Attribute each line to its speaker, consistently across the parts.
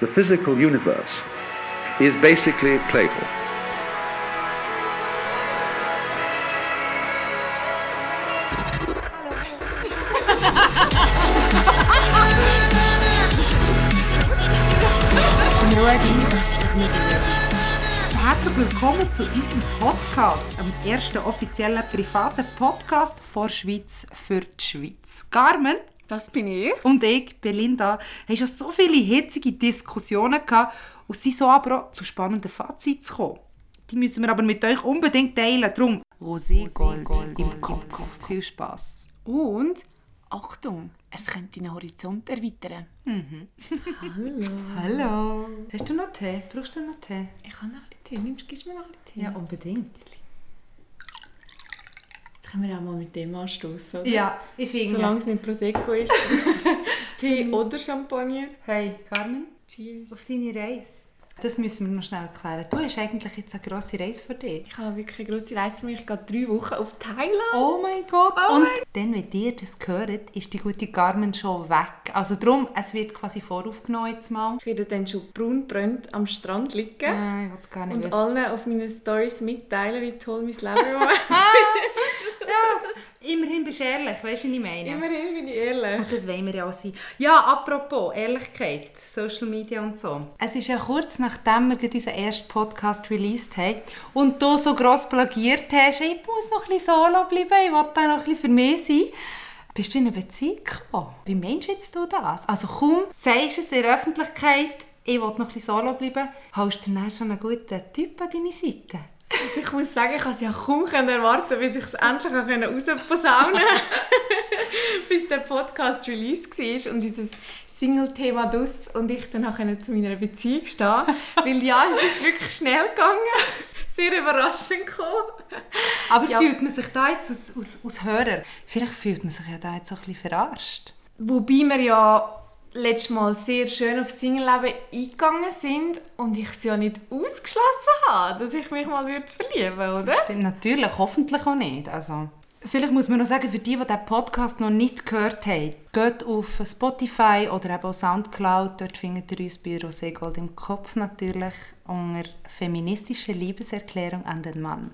Speaker 1: the physical universe is basically playful.
Speaker 2: Herzlich willkommen zu unserem Podcast, dem ersten offiziellen privaten Podcast vor Schweiz für die Schweiz. Carmen
Speaker 3: Das bin ich.
Speaker 2: und ich, Belinda, haben schon so viele hitzige Diskussionen gehabt und sind so aber auch zu spannenden Fazit zu kommen. Die müssen wir aber mit euch unbedingt teilen. Darum Roségold im Kopf. Viel Spass.
Speaker 3: Und, Achtung, es könnte deinen Horizont erweitern.
Speaker 2: Hallo. Hast du noch Tee? Brauchst du noch Tee?
Speaker 3: Ich habe noch ein bisschen Tee. Nimmst, gibst du mir noch ein bisschen Tee?
Speaker 2: Ja, unbedingt.
Speaker 3: Jetzt können wir auch mal mit dem anstoßen, oder?
Speaker 2: Ja, ich finde.
Speaker 3: Solange es nicht Prosecco ist. Tee oder Champagner.
Speaker 2: Hey, Carmen,
Speaker 3: Cheers.
Speaker 2: auf deine Reise. Das müssen wir noch schnell erklären. Du hast eigentlich jetzt eine grosse Reise für dich.
Speaker 3: Ich habe wirklich eine grosse Reise für mich. Ich gehe drei Wochen auf Thailand.
Speaker 2: Oh mein Gott!
Speaker 3: Oh
Speaker 2: Und
Speaker 3: mein-
Speaker 2: dann, wenn ihr das hört, ist die gute Carmen schon weg. Also darum, es wird quasi voraufgenommen jetzt mal.
Speaker 3: Ich werde dann schon braun brennt am Strand liegen.
Speaker 2: Nein, ich will es gar nicht
Speaker 3: Und
Speaker 2: wissen.
Speaker 3: allen auf meinen Stories mitteilen, wie toll mein Leben im
Speaker 2: Ja, immerhin bist du ehrlich, weißt du, was ich meine?
Speaker 3: Immerhin bin ich ehrlich.
Speaker 2: Und das wollen wir ja auch sein. Ja, apropos Ehrlichkeit, Social Media und so. Es ist ja kurz nachdem wir unseren ersten Podcast released haben und du so gross plagiert hast, ich muss noch ein bisschen solo bleiben, ich will da noch ein bisschen für mich sein. Bist du in eine Beziehung gekommen? Wie meinst jetzt du das? Also komm, sagst es in der Öffentlichkeit, ich will noch ein bisschen solo bleiben, hast du dann schon einen guten Typ an deiner Seite?
Speaker 3: Also ich muss sagen, ich konnte es ja kaum erwarten, bis ich es endlich rausposaunen konnte. bis der Podcast released war und dieses Single-Thema dus und ich dann auch zu meiner Beziehung stehen Weil ja, es ist wirklich schnell gegangen. Sehr überraschend gekommen.
Speaker 2: Aber
Speaker 3: Ja.
Speaker 2: fühlt man sich da jetzt als, als, als Hörer, vielleicht fühlt man sich ja da jetzt auch ein bisschen verarscht.
Speaker 3: Wobei wir ja letztes Mal sehr schön auf Single-Leben eingegangen sind und ich es ja nicht ausgeschlossen habe, dass ich mich mal würde verlieben oder?
Speaker 2: Stimmt, natürlich, hoffentlich auch nicht. Also, vielleicht muss man noch sagen, für die, die diesen Podcast noch nicht gehört haben, geht auf Spotify oder eben auch Soundcloud. Dort findet ihr uns bei Rosé Gold im Kopf natürlich unter «Feministische Liebeserklärung an den Mann».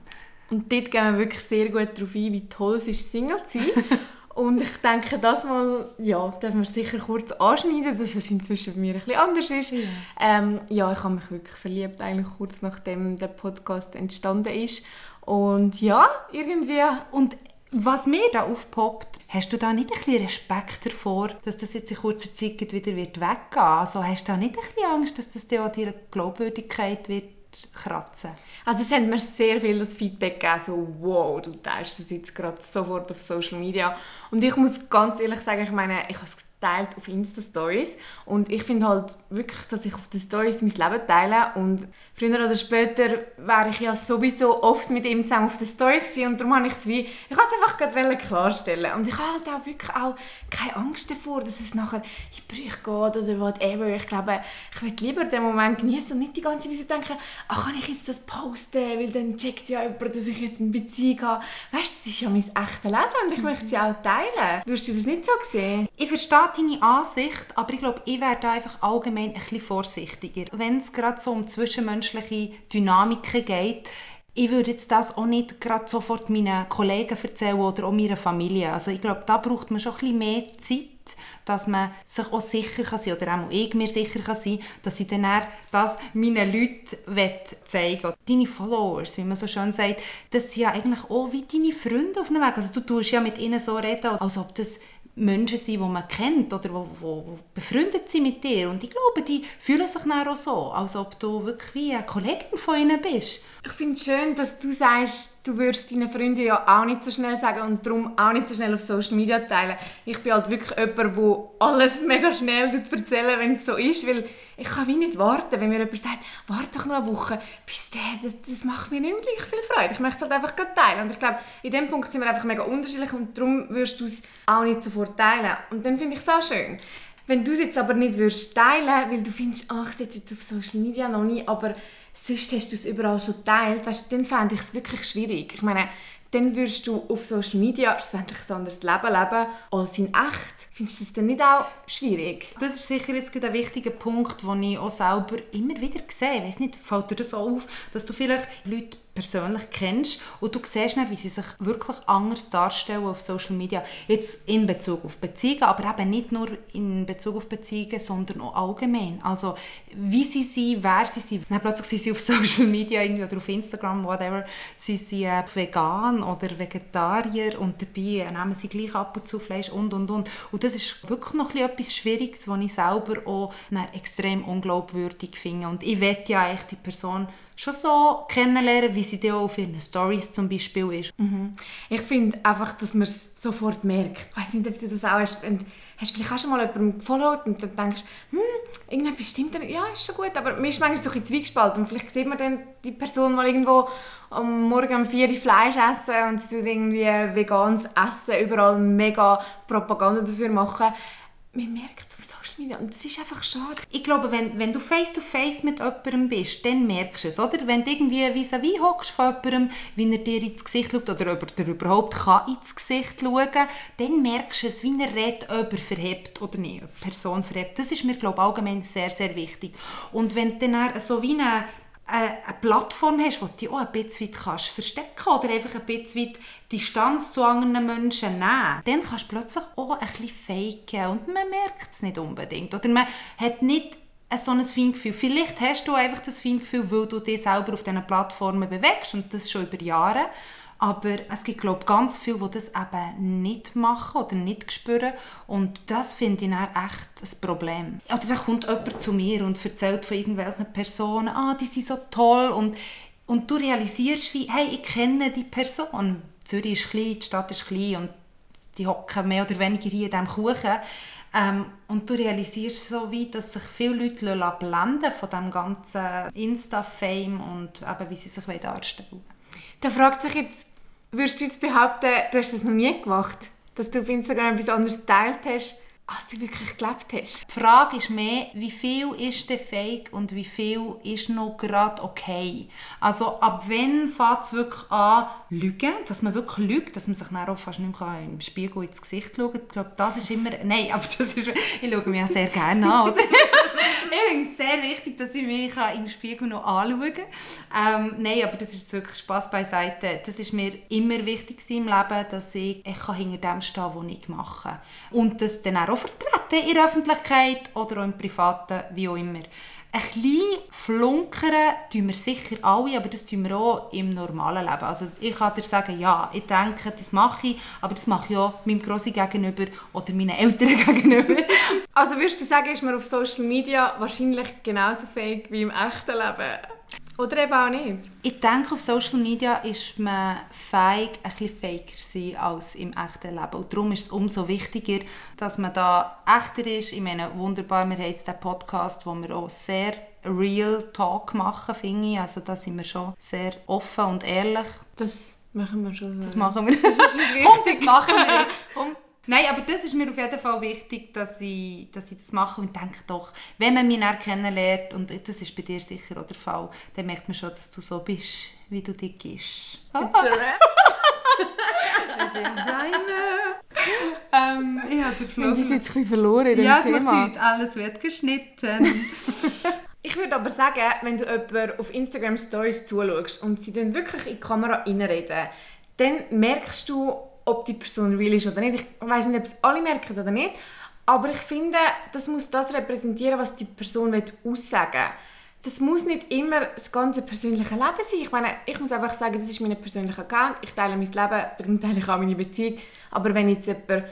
Speaker 3: Und dort gehen wir wirklich sehr gut darauf ein, wie toll es ist, Single zu sein. Und ich denke, das mal, ja, dürfen wir sicher kurz anschneiden, dass es inzwischen bei mir ein bisschen anders ist. Ja, ähm, ja ich habe mich wirklich verliebt, eigentlich kurz nachdem der Podcast entstanden ist. Und ja, irgendwie...
Speaker 2: Und was mir da aufpoppt, hast du da nicht ein bisschen Respekt davor, dass das jetzt in kurzer Zeit wieder wird weggehen Also hast du da nicht ein bisschen Angst, dass das dir an deiner Glaubwürdigkeit wird kratzen?
Speaker 3: Also es hat mir sehr viel das Feedback gegeben, so wow, du teilst das jetzt gerade sofort auf Social Media. Und ich muss ganz ehrlich sagen, ich meine, ich habe es geteilt auf Insta-Stories und ich finde halt wirklich, dass ich auf den Stories mein Leben teile und früher oder später wäre ich ja sowieso oft mit ihm zusammen auf den Stories gewesen und darum habe ich es wie, ich wollte es einfach gerade klarstellen und ich habe halt auch wirklich auch keine Angst davor, dass es nachher in Brüche geht oder whatever. Ich glaube, ich würde lieber den Moment genießen und nicht die ganze Zeit denken, ach, kann ich jetzt das posten, weil dann checkt ja jemand, dass ich jetzt eine Beziehung habe. Weißt du, das ist ja mein echtes Leben und ich möchte sie auch teilen. Würdest du das nicht so sehen?
Speaker 2: Ich verstehe deine Ansicht, aber ich glaube, ich wäre da einfach allgemein ein bisschen vorsichtiger. Wenn es gerade so um zwischenmenschliche Dynamiken geht, ich würde jetzt das auch nicht gerade sofort meinen Kollegen erzählen oder auch meiner Familie. Also ich glaube, da braucht man schon ein bisschen mehr Zeit, dass man sich auch sicher kann sein oder auch ich mir sicher kann sein, dass ich dann das meinen Leuten zeigen will. Deine Followers, wie man so schön sagt, das sind ja eigentlich auch wie deine Freunde auf einem Weg. Also du tust ja mit ihnen so reden, als ob das Menschen sind, die man kennt oder die, die befreundet sind mit dir. Und ich glaube, die fühlen sich dann auch so, als ob du wirklich wie eine Kollegin von ihnen bist.
Speaker 3: Ich finde es schön, dass du sagst, du würdest deinen Freunden ja auch nicht so schnell sagen und darum auch nicht so schnell auf Social Media teilen. Ich bin halt wirklich jemand, der alles mega schnell erzählt, wenn es so ist, weil ich kann wie nicht warten, wenn mir jemand sagt, warte doch noch eine Woche, bis der, das, das macht mir nicht gleich viel Freude. Ich möchte es halt einfach teilen. Und ich glaube, in dem Punkt sind wir einfach mega unterschiedlich und darum wirst du es auch nicht sofort teilen. Und dann finde ich es auch schön. Wenn du es jetzt aber nicht würdest teilen, weil du findest, ach, ich setze jetzt auf Social Media noch nie, aber sonst hast du es überall schon geteilt, dann fände ich es wirklich schwierig. Ich meine, dann würdest du auf Social Media schlussendlich ein anderes Leben leben als in echt. Findest du das denn nicht auch schwierig?
Speaker 2: Das ist sicher jetzt ein wichtiger Punkt, den ich auch selber immer wieder sehe. Ich weiss nicht, fällt dir das auf, dass du vielleicht Leute persönlich kennst und du siehst dann, wie sie sich wirklich anders darstellen auf Social Media. Jetzt in Bezug auf Beziehungen, aber eben nicht nur in Bezug auf Beziehungen, sondern auch allgemein. Also wie sie sind, wer sie sind. Dann plötzlich sind sie auf Social Media irgendwie oder auf Instagram, whatever, sind sie äh, vegan oder Vegetarier und dabei nehmen sie gleich ab und zu Fleisch und und und. Und das ist wirklich noch etwas Schwieriges, was ich selber auch extrem unglaubwürdig finde. Und ich wette ja eigentlich die Person schon so kennenlernen, wie sie dann auch auf ihren Stories zum Beispiel ist.
Speaker 3: Mhm. Ich finde einfach, dass man es sofort merkt. Ich weiß nicht, ob du das auch hast. Und hast vielleicht auch schon mal jemanden gefollowt und dann denkst hm, irgendetwas stimmt dann, ja, ist schon gut, aber mir ist manchmal so ein bisschen zwiegespalten und vielleicht sieht man dann die Person mal irgendwo am Morgen um 4 Uhr Fleisch essen und sie irgendwie veganes Essen, überall mega Propaganda dafür machen. Man merkt es auf Media und das ist einfach schade.
Speaker 2: Ich glaube, wenn, wenn du face-to-face -face mit jemandem bist, dann merkst du es, oder? Wenn du irgendwie vis-à-vis hockst von jemandem, wie er dir ins Gesicht schaut oder ob er überhaupt kann ins Gesicht schauen kann, dann merkst du es, wie er redet, ob er verhebt oder nicht, ob die Person verhebt. Das ist mir, glaube ich, allgemein sehr, sehr wichtig. Und wenn du dann so wie eine eine Plattform hast, wo du dich auch ein bisschen kannst verstecken oder einfach ein bisschen Distanz zu anderen Menschen nehmen, dann kannst du plötzlich auch ein bisschen faken und man merkt es nicht unbedingt. Oder man hat nicht so ein Feingefühl. Vielleicht hast du einfach das Feingefühl, weil du dich selber auf diesen Plattformen bewegst und das schon über Jahre. Aber es gibt glaube ganz viele, die das eben nicht machen oder nicht spüren. Und das finde ich dann echt ein Problem. Oder dann kommt jemand zu mir und erzählt von irgendwelchen Personen, ah, die sind so toll. Und, und du realisierst, wie, hey, ich kenne die Person. Zürich ist klein, die Stadt ist klein und die hocken mehr oder weniger hier in diesem Kuchen. Ähm, und du realisierst so wie, dass sich viele Leute blenden von diesem ganzen Insta-Fame und eben, wie sie sich darstellen
Speaker 3: Da fragt sich jetzt Würdest du jetzt behaupten, du hast das noch nie gemacht? Dass du auf Instagram etwas anderes geteilt hast, als du wirklich gelebt hast?
Speaker 2: Die Frage ist mehr, wie viel ist denn fake und wie viel ist noch gerade okay? Also ab wann fängt es wirklich an, lügen? Dass man wirklich lügt, dass man sich dann auch fast nicht mehr im Spiegel ins Gesicht schauen kann. Ich glaube, das ist immer... Nein, aber das ist... Ich schaue mich ja sehr gerne an, oder? ich finde es sehr wichtig, dass ich mich im Spiegel noch anschauen kann. Ähm, nein, aber das ist wirklich Spass beiseite. Das ist mir immer wichtig im Leben, dass ich, ich kann hinter dem stehen was ich mache. Und das dann auch vertreten in der Öffentlichkeit oder auch im Privaten, wie auch immer. Ein bisschen flunkern tun wir sicher alle, aber das tun wir auch im normalen Leben. Also ich kann dir sagen, ja, ich denke, das mache ich, aber das mache ich auch meinem Grossi gegenüber oder meinen Eltern gegenüber.
Speaker 3: Also würdest du sagen, ist man auf Social Media wahrscheinlich genauso fähig wie im echten Leben? Oder eben auch nicht?
Speaker 2: Ich denke, auf Social Media ist man fähig, ein bisschen faker sein als im echten Leben. Und darum ist es umso wichtiger, dass man da echter ist. Ich meine, wunderbar, wir haben jetzt den Podcast, wo wir auch sehr Real Talk machen, finde ich. Also da sind wir schon sehr offen und ehrlich.
Speaker 3: Das machen wir schon.
Speaker 2: Das machen wir. Das ist wichtig. Und das machen wir jetzt. Und Nein, aber das ist mir auf jeden Fall wichtig, dass ich, dass ich das mache und denke doch, wenn man mich kennenlernt, und das ist bei dir sicher auch der Fall, dann merkt man schon, dass du so bist, wie du dich gibst. Ah.
Speaker 3: ich bin ähm, ich habe den Flo... Die sind jetzt ein bisschen verloren in dem
Speaker 2: ja, Thema. Ja, es. Alles wird geschnitten.
Speaker 3: ich würde aber sagen, wenn du jemanden auf Instagram Stories zuschaust und sie dann wirklich in die Kamera reinreden, dann merkst du, ob die Person real ist oder nicht. Ich weiß nicht, ob es alle merken oder nicht, aber ich finde, das muss das repräsentieren, was die Person aussagen will. Das muss nicht immer das ganze persönliche Leben sein. Ich meine, ich muss einfach sagen, das ist mein persönlicher Account. Ich teile mein Leben, darum teile ich auch meine Beziehung. Aber wenn jetzt jemand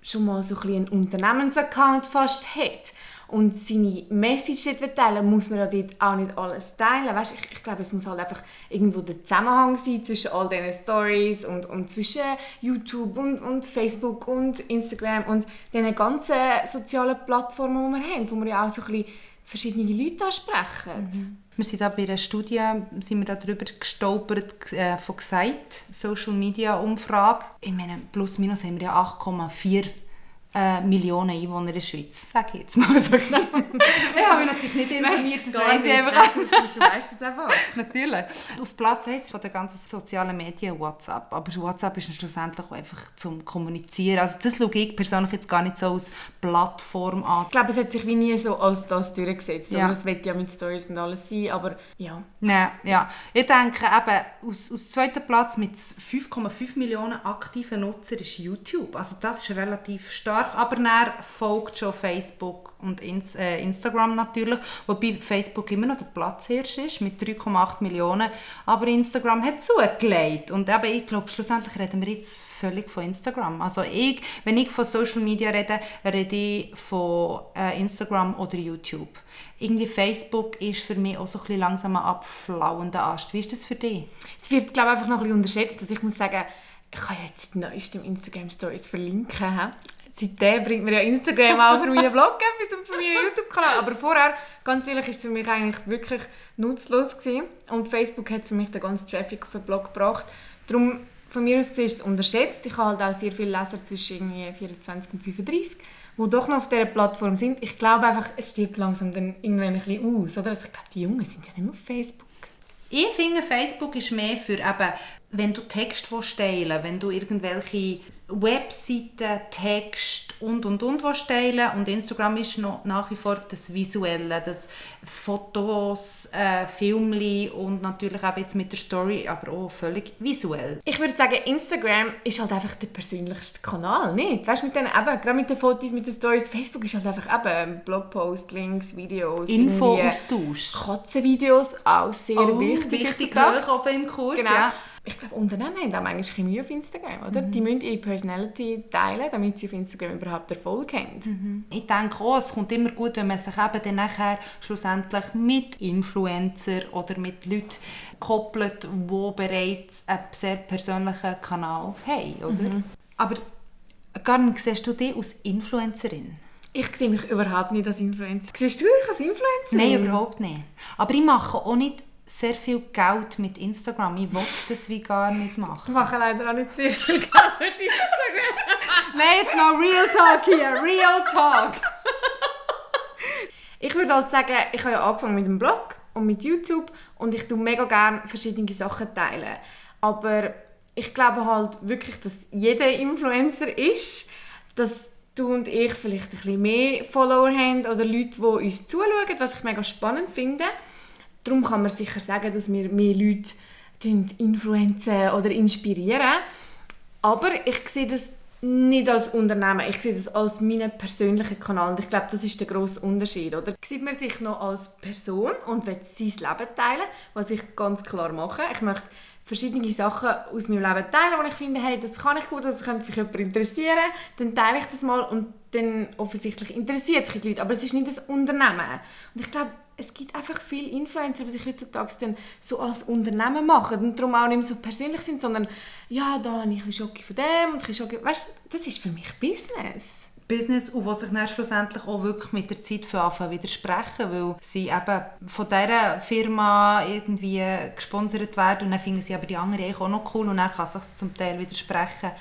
Speaker 3: schon mal so ein einen Unternehmensaccount fast hat und seine Message dort teilen, muss man dort auch nicht alles teilen. Weißt, ich, ich glaube, es muss halt einfach irgendwo der Zusammenhang sein zwischen all diesen Stories und, und zwischen YouTube und, und Facebook und Instagram und den ganzen sozialen Plattformen, die wir haben, wo wir ja auch so ein bisschen verschiedene Leute ansprechen. Mhm.
Speaker 2: Wir sind da bei einer Studie sind wir darüber gestolpert äh, von gesagt Social Media Umfrage. Ich meine plus minus haben wir ja 8,4 äh, Millionen Einwohner in der Schweiz, sage ich jetzt mal so genau. ich habe mich natürlich nicht informiert, das weiss ich einfach.
Speaker 3: Du weißt es einfach.
Speaker 2: Natürlich. Auf Platz 1 von den ganzen sozialen Medien WhatsApp. Aber WhatsApp ist schlussendlich auch einfach zum Kommunizieren. Also das schaue ich persönlich jetzt gar nicht so als Plattform an.
Speaker 3: Ich glaube, es hat sich wie nie so als das durchgesetzt. Ja. Aber es wird ja mit Stories und alles sein, aber ja.
Speaker 2: Ja, ja. Ich denke eben, aus, aus zweiten Platz mit 5,5 Millionen aktiven Nutzern ist YouTube. Also das ist relativ stark. Aber dann folgt schon Facebook und äh, Instagram natürlich. Wobei Facebook immer noch der Platzhirsch ist mit 3,8 Millionen. Aber Instagram hat zugelegt. Und eben, ich glaube, schlussendlich reden wir jetzt völlig von Instagram. Also ich, wenn ich von Social Media rede, rede ich von äh, Instagram oder YouTube. Irgendwie Facebook ist für mich auch so ein bisschen langsam ein abflauender Ast. Wie ist das für dich?
Speaker 3: Es wird, glaube ich, einfach noch ein bisschen unterschätzt. Also ich muss sagen, ich kann jetzt seit neuestem Instagram Stories verlinken. He? Seitdem bringt mir ja Instagram auch für meinen Blog etwas und für meinen YouTube-Kanal. Aber vorher, ganz ehrlich, ist es für mich eigentlich wirklich nutzlos gewesen. Und Facebook hat für mich den ganzen Traffic auf den Blog gebracht. Darum, von mir aus ist es unterschätzt. Ich habe halt auch sehr viele Leser zwischen irgendwie 24 und 35 die doch noch auf dieser Plattform sind. Ich glaube einfach, es stirbt langsam dann irgendwann ein bisschen aus. Oder? Also ich glaube, die Jungen sind ja nicht mehr auf Facebook.
Speaker 2: Ich finde, Facebook ist mehr für eben wenn du Text teilen wenn du irgendwelche Webseiten, Text und und und teilen und Instagram ist noch nach wie vor das Visuelle, das Fotos, äh, Filmli und natürlich auch jetzt mit der Story, aber auch völlig visuell.
Speaker 3: Ich würde sagen, Instagram ist halt einfach der persönlichste Kanal, nicht? Weißt du, mit den, eben, gerade mit den Fotos, mit den Stories, Facebook ist halt einfach eben Blogpost, Links, Videos,
Speaker 2: Info-Austausch.
Speaker 3: Katzenvideos, auch sehr
Speaker 2: oh,
Speaker 3: wichtig.
Speaker 2: Wichtig, hoch oben im Kurs,
Speaker 3: genau.
Speaker 2: ja
Speaker 3: ich glaube, Unternehmen haben auch manchmal Mühe auf Instagram, oder? Mhm. Die müssen ihre Personality teilen, damit sie auf Instagram überhaupt Erfolg haben.
Speaker 2: Mhm. Ich denke auch, es kommt immer gut, wenn man sich eben dann nachher schlussendlich mit Influencer oder mit Leuten koppelt, die bereits einen sehr persönlichen Kanal haben, oder? Mhm. Aber Karin, siehst du dich als Influencerin?
Speaker 3: Ich sehe mich überhaupt nicht als Influencer. Siehst du dich als Influencer?
Speaker 2: Nein, überhaupt nicht. Aber ich mache auch nicht sehr viel Geld mit Instagram. Ich will das wie gar nicht machen.
Speaker 3: Ich mache leider auch nicht sehr viel Geld mit Instagram.
Speaker 2: Nein, jetzt mal Real Talk hier. Real Talk.
Speaker 3: ich würde halt sagen, ich habe ja angefangen mit dem Blog und mit YouTube und ich tue mega gerne verschiedene Sachen teilen. Aber ich glaube halt wirklich, dass jeder Influencer ist, dass du und ich vielleicht ein bisschen mehr Follower haben oder Leute, die uns zuschauen, was ich mega spannend finde. Darum kann man sicher sagen, dass wir mehr Leute influenzen oder inspirieren. Aber ich sehe das nicht als Unternehmen, ich sehe das als meinen persönlichen Kanal und ich glaube, das ist der grosse Unterschied. Oder? Sieht man sich noch als Person und will sein Leben teilen, was ich ganz klar mache. Ich möchte verschiedene Sachen aus meinem Leben teilen, wo ich finde, hey, das kann ich gut, das könnte mich jemand interessieren, dann teile ich das mal und dann offensichtlich interessiert sich die Leute, aber es ist nicht das Unternehmen. Und ich glaube, es gibt einfach viele Influencer, die sich heutzutage dann so als Unternehmen machen und darum auch nicht mehr so persönlich sind, sondern ja, da habe ich ein Schocke von dem und ein Schocke... Weißt du, das ist für mich Business.
Speaker 2: Business und was sich dann schlussendlich auch wirklich mit der Zeit für anfangen widersprechen, weil sie eben von dieser Firma irgendwie gesponsert werden und dann finden sie aber die anderen auch noch cool und dann kann sich zum Teil widersprechen.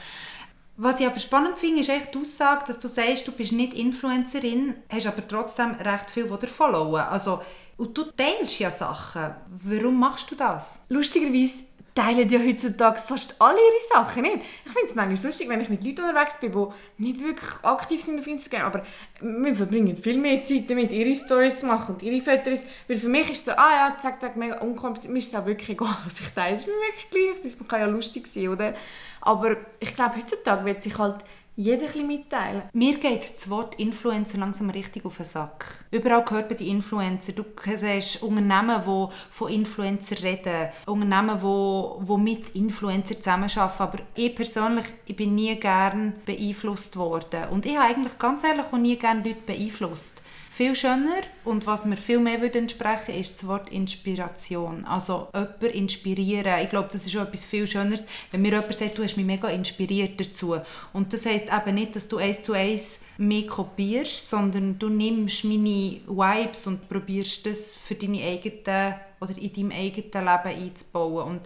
Speaker 2: Was ich aber spannend finde, ist echt die Aussage, dass du sagst, du bist nicht Influencerin, hast aber trotzdem recht viel, die dir followen. Also, und du teilst ja Sachen. Warum machst du das?
Speaker 3: Lustigerweise teilen ja heutzutage fast alle ihre Sachen nicht. Ich finde es manchmal lustig, wenn ich mit Leuten unterwegs bin, die nicht wirklich aktiv sind auf Instagram, aber wir verbringen viel mehr Zeit damit, ihre Stories zu machen und ihre Fotos, weil für mich ist es so, ah ja, zack, zack, mega unkompliziert, mir ist es auch wirklich egal, was ich teile, es ist mir wirklich gleich, es kann ja lustig sein, oder? Aber ich glaube, heutzutage wird sich halt jeder ein mitteilen.
Speaker 2: Mir geht das Wort Influencer langsam richtig auf den Sack. Überall gehört bei den Influencer. Du siehst Unternehmen, die von Influencer reden, Unternehmen, die, die mit Influencer zusammenarbeiten. Aber ich persönlich ich bin nie gerne beeinflusst worden. Und ich habe eigentlich ganz ehrlich auch nie gerne Leute beeinflusst viel schöner und was mir viel mehr würde entsprechen ist das Wort Inspiration. Also jemanden inspirieren. Ich glaube, das ist auch etwas viel Schöneres, wenn mir jemand sagt, du hast mich mega inspiriert dazu. Und das heisst eben nicht, dass du eins zu eins mehr kopierst, sondern du nimmst meine Vibes und probierst das für deine eigenen oder in deinem eigenen Leben einzubauen. Und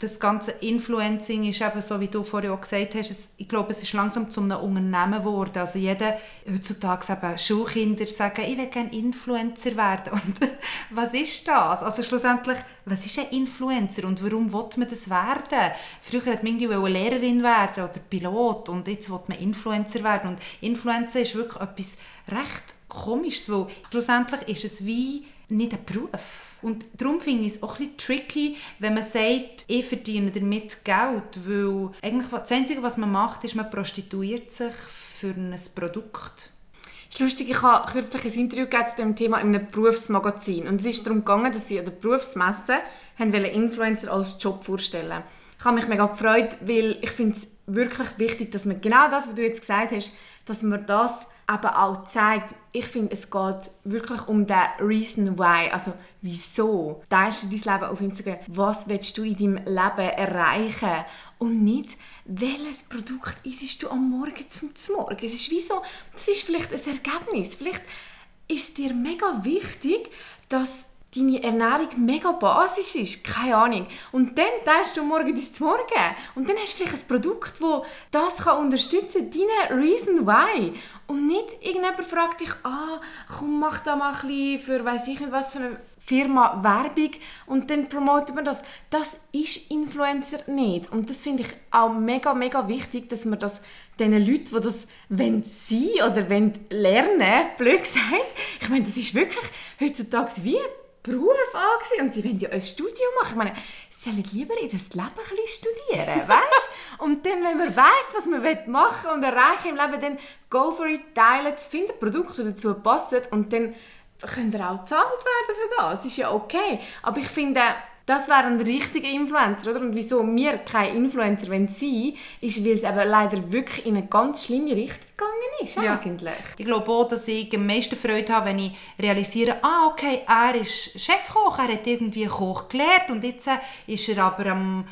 Speaker 2: das ganze Influencing ist eben so, wie du vorhin auch gesagt hast, es, ich glaube, es ist langsam zu einem Unternehmen geworden. Also jeder, heutzutage eben Schulkinder sagen, ich will gerne Influencer werden. Und was ist das? Also schlussendlich, was ist ein Influencer und warum will man das werden? Früher hat man irgendwie Lehrerin werden oder Pilot und jetzt will man Influencer werden. Und Influencer ist wirklich etwas recht Komisches, weil schlussendlich ist es wie nicht ein Beruf. Und darum finde ich es auch bisschen tricky, wenn man sagt, ich verdiene damit Geld, weil eigentlich das Einzige, was man macht, ist, man prostituiert sich für ein Produkt.
Speaker 3: Es ist lustig, ich habe kürzlich ein Interview zu dem Thema in einem Berufsmagazin und es ist darum gegangen, dass sie an der Berufsmesse haben Influencer als Job vorstellen Ich habe mich mega gefreut, weil ich finde es wirklich wichtig, dass man genau das, was du jetzt gesagt hast, dass man das eben auch zeigt, ich finde, es geht wirklich um den Reason Why, also wieso teilst du dein Leben auf Instagram, was willst du in deinem Leben erreichen und nicht, welches Produkt isst du am Morgen zum Morgen. Es ist wie so, das ist vielleicht ein Ergebnis, vielleicht ist dir mega wichtig, dass deine Ernährung mega basisch ist, keine Ahnung. Und dann teilst du morgen dein Morgen und dann hast du vielleicht ein Produkt, das das kann unterstützen kann, deine Reason Why. Und nicht irgendjemand fragt dich, ah, komm, mach da mal ein für weiss ich nicht was für eine Firma Werbung und dann promotet man das. Das ist Influencer nicht. Und das finde ich auch mega, mega wichtig, dass man das den Leuten, die das wenn sie oder wenn lernen, blöd gesagt, ich meine, das ist wirklich heutzutage wie Beruf angesehen und sie wollen ja ein Studium machen. Ich meine, sie sollen lieber ihr Leben ein bisschen studieren, weißt? Und dann, wenn man weiß, was man machen und erreichen im Leben, dann go for it, teilen es, finden Produkte, die dazu passen und dann könnt ihr auch bezahlt werden für das. Das ist ja okay. Aber ich finde, das wäre ein richtiger Influencer, oder? Und wieso wir keine Influencer sein wollen, ist, weil es eben leider wirklich in eine ganz schlimme Richtung gegangen ist, ja. eigentlich.
Speaker 2: Ich glaube auch, dass ich am meisten Freude habe, wenn ich realisiere, ah, okay, er ist Chefkoch, er hat irgendwie Koch gelernt und jetzt ist er aber am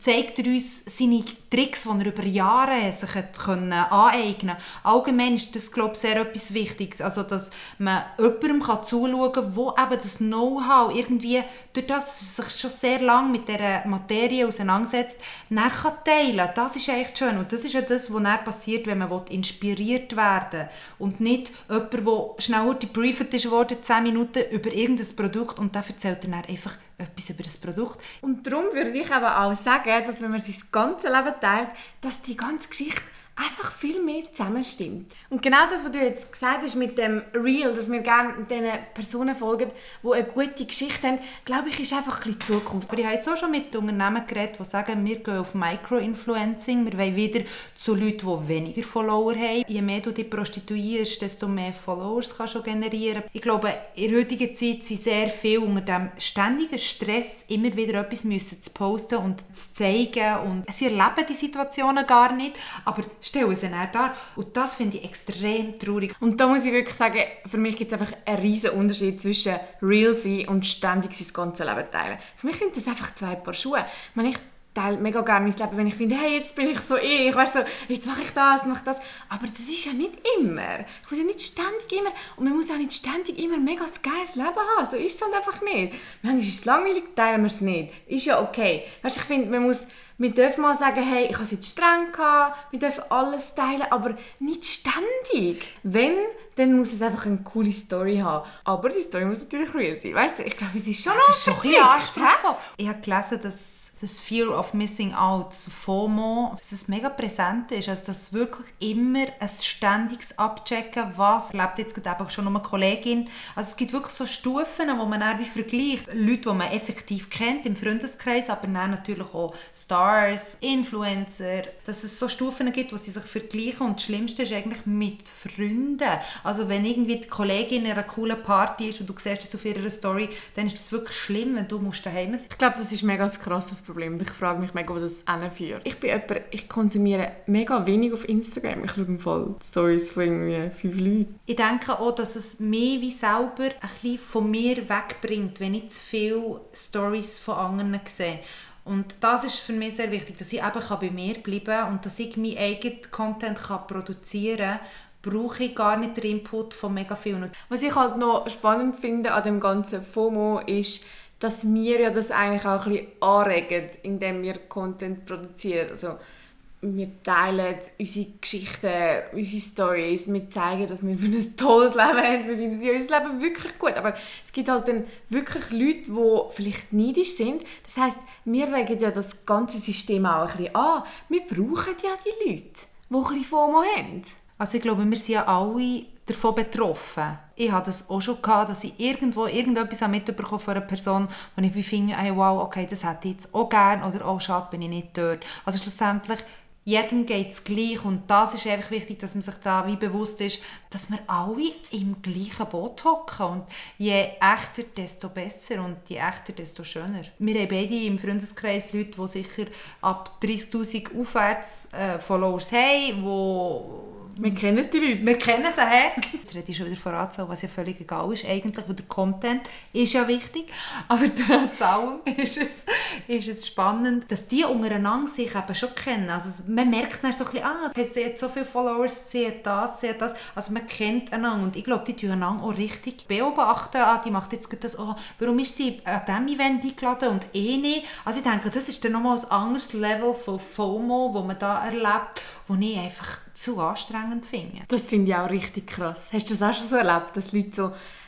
Speaker 2: zeigt er uns seine Tricks, die er über Jahre sich können aneignen konnte. Allgemein ist das, glaube ich, sehr etwas Wichtiges. Also, dass man jemandem zuschauen kann, der eben das Know-how irgendwie, durch das, dass er sich schon sehr lange mit dieser Materie auseinandersetzt, dann kann teilen Das ist echt schön. Und das ist ja das, was dann passiert, wenn man inspiriert werden will. Und nicht jemand, der schnell gebrieft worden, 10 Minuten über irgendein Produkt und dann erzählt er dann einfach etwas über das Produkt.
Speaker 3: Und darum würde ich aber auch sagen, dass wenn man sein ganzes Leben teilt, dass die ganze Geschichte einfach viel mehr zusammenstimmt. Und genau das, was du jetzt gesagt hast mit dem Real, dass wir gerne diesen Personen folgen, die eine gute Geschichte haben, glaube ich, ist einfach ein bisschen Zukunft.
Speaker 2: Aber ich habe jetzt auch schon mit Unternehmen geredet, die sagen, wir gehen auf Micro-Influencing, wir wollen wieder zu Leuten, die weniger Follower haben. Je mehr du dich prostituierst, desto mehr Followers kannst du generieren. Ich glaube, in der heutigen Zeit sind sehr viele unter dem ständigen Stress, immer wieder etwas müssen zu posten und zu zeigen. Und sie erleben die Situationen gar nicht, aber stellen sie dann dar. Und das finde ich extrem traurig.
Speaker 3: Und da muss ich wirklich sagen, für mich gibt es einfach einen riesen Unterschied zwischen real sein und ständig sein ganzes Leben teilen. Für mich sind das einfach zwei Paar Schuhe. Ich meine, ich teile mega gerne mein Leben, wenn ich finde, hey, jetzt bin ich so ich, weißt so, jetzt mache ich das, mache das. Aber das ist ja nicht immer. Ich muss ja nicht ständig immer, und man muss auch nicht ständig immer mega geiles Leben haben. So ist es halt einfach nicht. Manchmal ist es langweilig, teilen wir es nicht. Ist ja okay. Weißt, ich finde, man muss wir dürfen mal sagen, hey, ich habe es jetzt streng gehabt, wir dürfen alles teilen, aber nicht ständig. Wenn, dann muss es einfach eine coole Story haben. Aber die Story muss natürlich real sein. Weißt du, ich glaube, es ist schon
Speaker 2: das ist schon ein anspruchsvoll. Ich habe gelesen, dass das Fear of Missing Out, FOMO, dass es mega präsent ist. Also, dass wirklich immer ein ständiges Abchecken, was lebt jetzt gerade eben schon noch eine Kollegin. Also, es gibt wirklich so Stufen, wo man dann wie vergleicht. Leute, die man effektiv kennt im Freundeskreis, aber dann natürlich auch Stars, Influencer, dass es so Stufen gibt, wo sie sich vergleichen. Und das Schlimmste ist eigentlich mit Freunden. Also, wenn irgendwie die Kollegin in einer coolen Party ist und du siehst das auf ihrer Story, dann ist das wirklich schlimm, wenn du musst daheim sein
Speaker 3: Ich glaube, das ist mega krass Problem Problem. Ich frage mich mega, wo das hinführt. Ich bin jemand, ich konsumiere mega wenig auf Instagram. Ich schaue im Fall Stories von irgendwie fünf Leuten.
Speaker 2: Ich denke auch, dass es mich wie selber ein bisschen von mir wegbringt, wenn ich zu viele Stories von anderen sehe. Und das ist für mich sehr wichtig, dass ich eben bei mir bleiben kann und dass ich meinen eigenen Content kann produzieren kann brauche ich gar nicht den Input von mega vielen.
Speaker 3: Was ich halt noch spannend finde an dem ganzen FOMO ist, dass wir ja das eigentlich auch ein bisschen anregen, indem wir Content produzieren. Also, wir teilen unsere Geschichten, unsere Stories, wir zeigen, dass wir für ein tolles Leben haben, wir finden unser Leben wirklich gut, aber es gibt halt dann wirklich Leute, die vielleicht neidisch sind. Das heißt, wir regen ja das ganze System auch ein bisschen an. Wir brauchen ja die Leute, die ein bisschen FOMO haben.
Speaker 2: Also ich glaube, wir sind ja alle davon betroffen. Ich hatte das auch schon, gehabt, dass ich irgendwo irgendetwas mitbekommen von einer Person, wo ich wie finde, hey, wow, okay, das hätte ich jetzt auch gerne oder oh, schade, bin ich nicht dort. Also schlussendlich jedem geht es gleich und das ist einfach wichtig, dass man sich da wie bewusst ist, dass wir alle im gleichen Boot hocken und je echter, desto besser und je echter, desto schöner. Wir haben beide im Freundeskreis Leute, die sicher ab 30'000 aufwärts äh, Followers haben, die
Speaker 3: wir kennen die Leute.
Speaker 2: Wir kennen sie, hä? Jetzt rede ich schon wieder von Anzahl, was ja völlig egal ist eigentlich, weil der Content ist ja wichtig. Aber trotz allem ist es, ist es spannend, dass die untereinander sich eben schon kennen. Also man merkt dann so ein bisschen, ah, sie hat so viele Followers, sie hat das, sie hat das. Also man kennt einander und ich glaube, die tun einander auch richtig beobachten. Ah, die macht jetzt das, oh, warum ist sie an diesem Event eingeladen und eh nicht? Also ich denke, das ist dann nochmal ein anderes Level von FOMO, das man da erlebt, wo ich einfach zu anstrengend finde.
Speaker 3: Das finde ich auch richtig krass. Hast du das auch schon so erlebt, dass Leute so,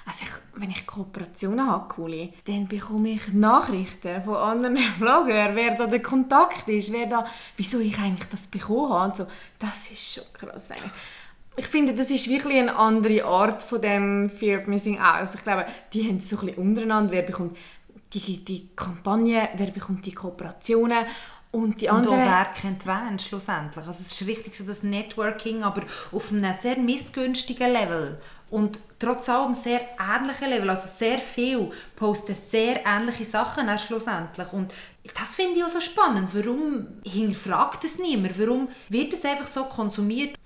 Speaker 3: also ich, wenn ich Kooperationen habe, coole, dann bekomme ich Nachrichten von anderen Bloggern, wer da der Kontakt ist, wer da, wieso ich eigentlich das bekommen habe und so. Das ist schon krass eigentlich. Ich finde, das ist wirklich eine andere Art von dem Fear of Missing Out. Also ich glaube, die haben so ein bisschen untereinander, wer bekommt die, die Kampagne, wer bekommt die Kooperationen und die anderen...
Speaker 2: Und wer kennt wen schlussendlich. Also es ist richtig so das Networking, aber auf einem sehr missgünstigen Level. Und trotz allem sehr ähnlichen Level, also sehr viel posten sehr ähnliche Sachen auch schlussendlich. Und das finde ich auch so spannend. Warum hinterfragt es niemand? Warum wird es einfach so konsumiert?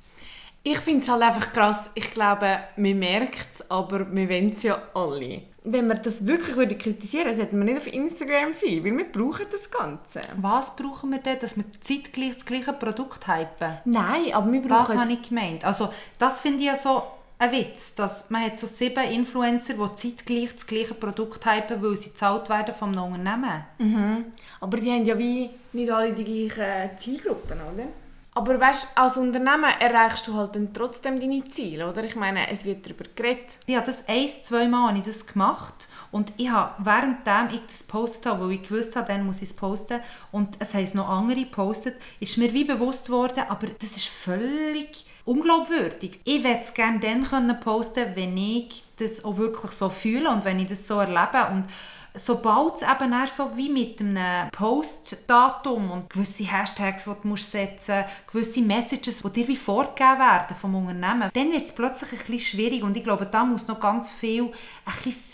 Speaker 3: Ich finde es halt einfach krass. Ich glaube, man merkt es, aber wir wollen es ja alle wenn wir das wirklich würde kritisieren würden, sollten wir nicht auf Instagram sein, weil wir brauchen das Ganze.
Speaker 2: Was brauchen wir denn, dass wir zeitgleich das gleiche Produkt hypen?
Speaker 3: Nein, aber wir brauchen...
Speaker 2: Das habe ich gemeint. Also das finde ich ja so ein Witz, dass man hat so sieben Influencer, die zeitgleich das gleiche Produkt hypen, weil sie gezahlt werden vom Unternehmen.
Speaker 3: Mhm. Aber die haben ja wie nicht alle die gleichen Zielgruppen, oder? Aber weißt, als Unternehmen erreichst du halt dann trotzdem deine Ziele, oder? Ich meine, es wird darüber geredet.
Speaker 2: Habe das ein, zwei Mal ich das gemacht und ich habe, währenddem ich das gepostet habe, weil ich gewusst habe, dann muss ich es posten und es haben noch andere gepostet, ist mir wie bewusst geworden, aber das ist völlig unglaubwürdig. Ich würde es gerne dann können posten wenn ich das auch wirklich so fühle und wenn ich das so erlebe und sobald es eben so wie mit einem Postdatum und gewisse Hashtags, die du setzen musst, gewisse Messages, die dir wie vorgegeben werden vom Unternehmen, dann wird es plötzlich ein bisschen schwierig und ich glaube, da muss noch ganz viel ein bisschen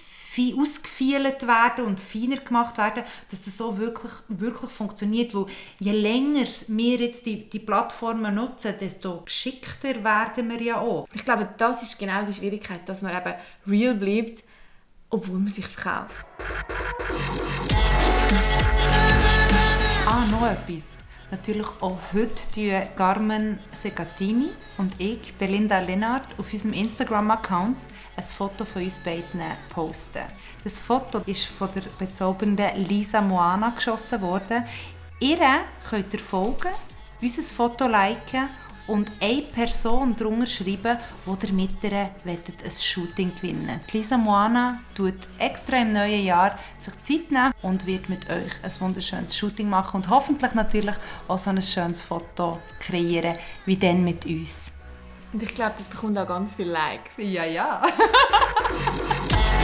Speaker 2: ausgefeilt werden und feiner gemacht werden, dass das so wirklich, wirklich funktioniert. Weil je länger wir jetzt die, die Plattformen nutzen, desto geschickter werden wir ja auch.
Speaker 3: Ich glaube, das ist genau die Schwierigkeit, dass man eben real bleibt, obwohl man sich verkauft.
Speaker 2: Ah, noch etwas. Natürlich auch heute tun Carmen Segatini und ich, Belinda Lennart, auf unserem Instagram-Account ein Foto von uns beiden posten. Das Foto ist von der bezaubernden Lisa Moana geschossen worden. Ihr könnt ihr folgen, unser Foto liken und eine Person darunter schreiben, die ihr mit ihr ein Shooting gewinnen wollt. Lisa Moana tut extra im neuen Jahr sich Zeit nehmen und wird mit euch ein wunderschönes Shooting machen und hoffentlich natürlich auch so ein schönes Foto kreieren, wie dann mit uns.
Speaker 3: Und ich glaube, das bekommt auch ganz viele Likes.
Speaker 2: Ja, ja.